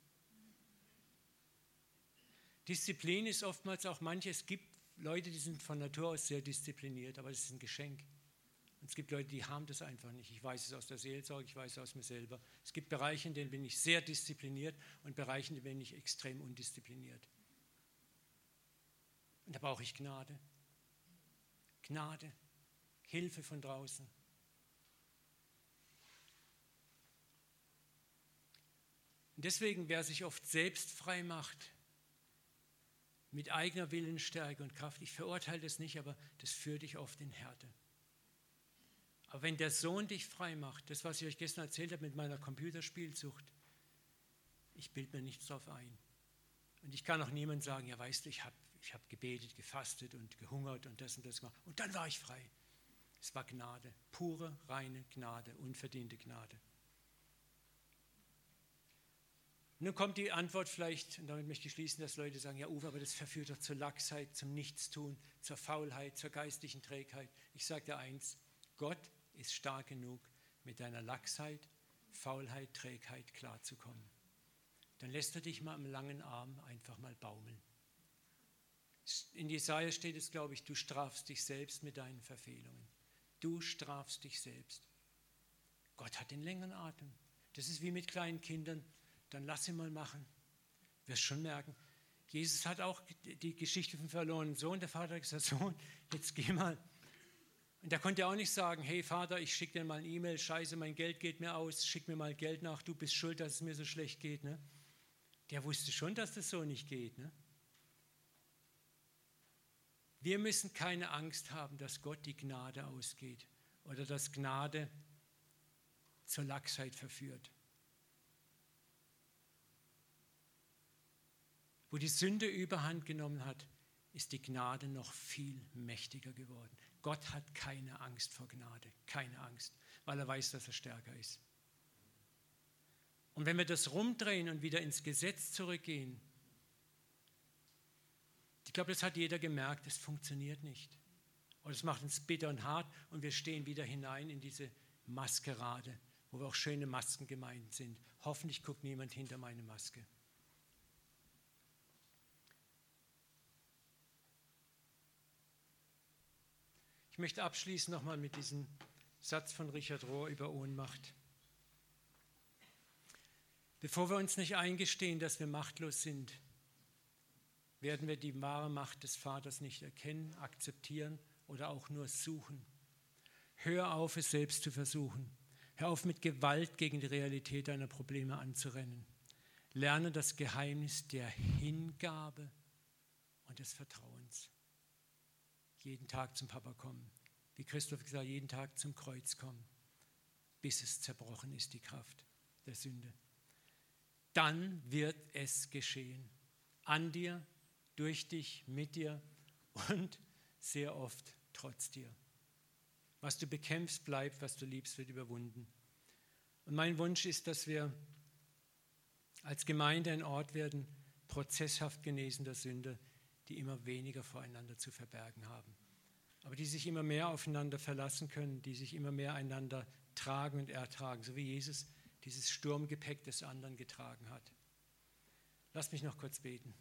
[SPEAKER 1] Disziplin ist oftmals auch manche, es gibt Leute, die sind von Natur aus sehr diszipliniert, aber das ist ein Geschenk. Es gibt Leute, die haben das einfach nicht. Ich weiß es aus der Seelsorge, ich weiß es aus mir selber. Es gibt Bereiche, in denen bin ich sehr diszipliniert und Bereiche, in denen bin ich extrem undiszipliniert. Und da brauche ich Gnade. Gnade, Hilfe von draußen. Und deswegen, wer sich oft selbst frei macht, mit eigener Willensstärke und Kraft, ich verurteile das nicht, aber das führt dich oft in Härte. Aber wenn der Sohn dich frei macht, das, was ich euch gestern erzählt habe mit meiner Computerspielsucht, ich bilde mir nichts darauf ein. Und ich kann auch niemand sagen, ja weißt du, ich habe ich hab gebetet, gefastet und gehungert und das und das gemacht. Und dann war ich frei. Es war Gnade, pure, reine Gnade, unverdiente Gnade. Nun kommt die Antwort vielleicht, und damit möchte ich schließen, dass Leute sagen, ja Uwe, aber das verführt doch zur Lachsheit, zum Nichtstun, zur Faulheit, zur geistlichen Trägheit. Ich sage dir eins, Gott ist stark genug, mit deiner Lachsheit, Faulheit, Trägheit klarzukommen. Dann lässt er dich mal am langen Arm einfach mal baumeln. In Jesaja steht es, glaube ich, du strafst dich selbst mit deinen Verfehlungen. Du strafst dich selbst. Gott hat den längeren Atem. Das ist wie mit kleinen Kindern. Dann lass ihn mal machen. Du wirst schon merken. Jesus hat auch die Geschichte vom verlorenen Sohn. Der Vater hat gesagt: Sohn, jetzt geh mal und da konnte er auch nicht sagen, hey Vater, ich schicke dir mal eine E-Mail, scheiße, mein Geld geht mir aus, schick mir mal Geld nach, du bist schuld, dass es mir so schlecht geht. Ne? Der wusste schon, dass das so nicht geht. Ne? Wir müssen keine Angst haben, dass Gott die Gnade ausgeht oder dass Gnade zur Lachsheit verführt. Wo die Sünde überhand genommen hat, ist die Gnade noch viel mächtiger geworden. Gott hat keine Angst vor Gnade, keine Angst, weil er weiß, dass er stärker ist. Und wenn wir das rumdrehen und wieder ins Gesetz zurückgehen, ich glaube, das hat jeder gemerkt, es funktioniert nicht. Und es macht uns bitter und hart und wir stehen wieder hinein in diese Maskerade, wo wir auch schöne Masken gemeint sind. Hoffentlich guckt niemand hinter meine Maske. Ich möchte abschließen nochmal mit diesem Satz von Richard Rohr über Ohnmacht. Bevor wir uns nicht eingestehen, dass wir machtlos sind, werden wir die wahre Macht des Vaters nicht erkennen, akzeptieren oder auch nur suchen. Hör auf, es selbst zu versuchen. Hör auf, mit Gewalt gegen die Realität deiner Probleme anzurennen. Lerne das Geheimnis der Hingabe und des Vertrauens jeden Tag zum Papa kommen. Wie Christoph gesagt, jeden Tag zum Kreuz kommen, bis es zerbrochen ist, die Kraft der Sünde. Dann wird es geschehen. An dir, durch dich, mit dir und sehr oft trotz dir. Was du bekämpfst, bleibt, was du liebst, wird überwunden. Und mein Wunsch ist, dass wir als Gemeinde ein Ort werden, prozesshaft genesender Sünde, die immer weniger voreinander zu verbergen haben, aber die sich immer mehr aufeinander verlassen können, die sich immer mehr einander tragen und ertragen, so wie Jesus dieses Sturmgepäck des anderen getragen hat. Lass mich noch kurz beten.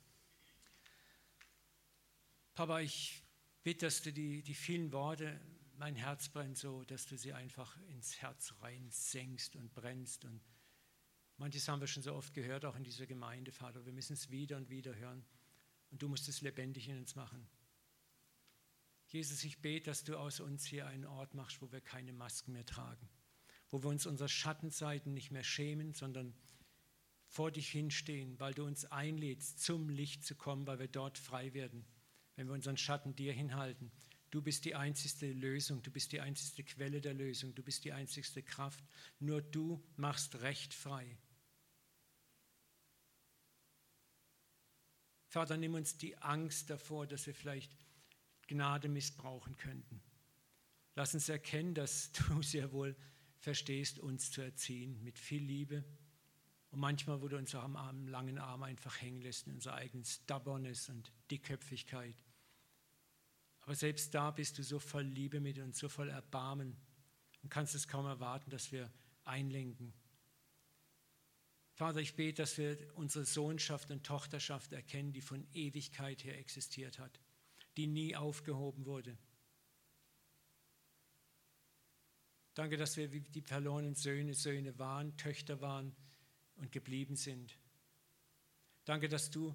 [SPEAKER 1] Papa, ich bitte, dass du die, die vielen Worte, mein Herz brennt so, dass du sie einfach ins Herz rein senkst und brennst. Und manches haben wir schon so oft gehört, auch in dieser Gemeinde, Vater. Wir müssen es wieder und wieder hören. Und du musst es lebendig in uns machen. Jesus, ich bete, dass du aus uns hier einen Ort machst, wo wir keine Masken mehr tragen, wo wir uns unserer Schattenseiten nicht mehr schämen, sondern vor dich hinstehen, weil du uns einlädst, zum Licht zu kommen, weil wir dort frei werden, wenn wir unseren Schatten dir hinhalten. Du bist die einzigste Lösung, du bist die einzigste Quelle der Lösung, du bist die einzigste Kraft. Nur du machst Recht frei. Vater, nimm uns die Angst davor, dass wir vielleicht Gnade missbrauchen könnten. Lass uns erkennen, dass du [laughs] sehr wohl verstehst, uns zu erziehen mit viel Liebe. Und manchmal, wo du uns auch am langen Arm einfach hängen lässt in unserer eigenen Stubbornness und Dickköpfigkeit. Aber selbst da bist du so voll Liebe mit uns, so voll Erbarmen und kannst es kaum erwarten, dass wir einlenken. Vater, ich bete, dass wir unsere Sohnschaft und Tochterschaft erkennen, die von Ewigkeit her existiert hat, die nie aufgehoben wurde. Danke, dass wir wie die verlorenen Söhne, Söhne waren, Töchter waren und geblieben sind. Danke, dass du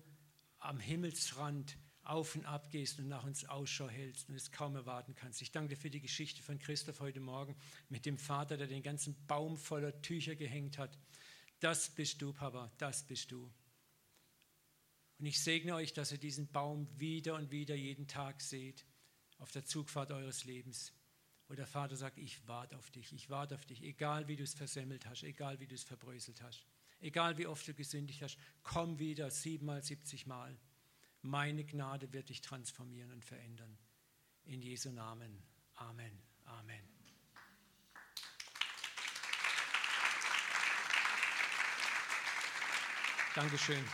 [SPEAKER 1] am Himmelsrand auf und ab gehst und nach uns Ausschau hältst und es kaum erwarten kannst. Ich danke dir für die Geschichte von Christoph heute Morgen mit dem Vater, der den ganzen Baum voller Tücher gehängt hat. Das bist du, Papa, das bist du. Und ich segne euch, dass ihr diesen Baum wieder und wieder jeden Tag seht auf der Zugfahrt eures Lebens. Wo der Vater sagt, ich warte auf dich, ich warte auf dich, egal wie du es versemmelt hast, egal wie du es verbröselt hast, egal wie oft du gesündigt hast, komm wieder siebenmal, siebzigmal. Meine Gnade wird dich transformieren und verändern. In Jesu Namen. Amen. Amen. Dankeschön.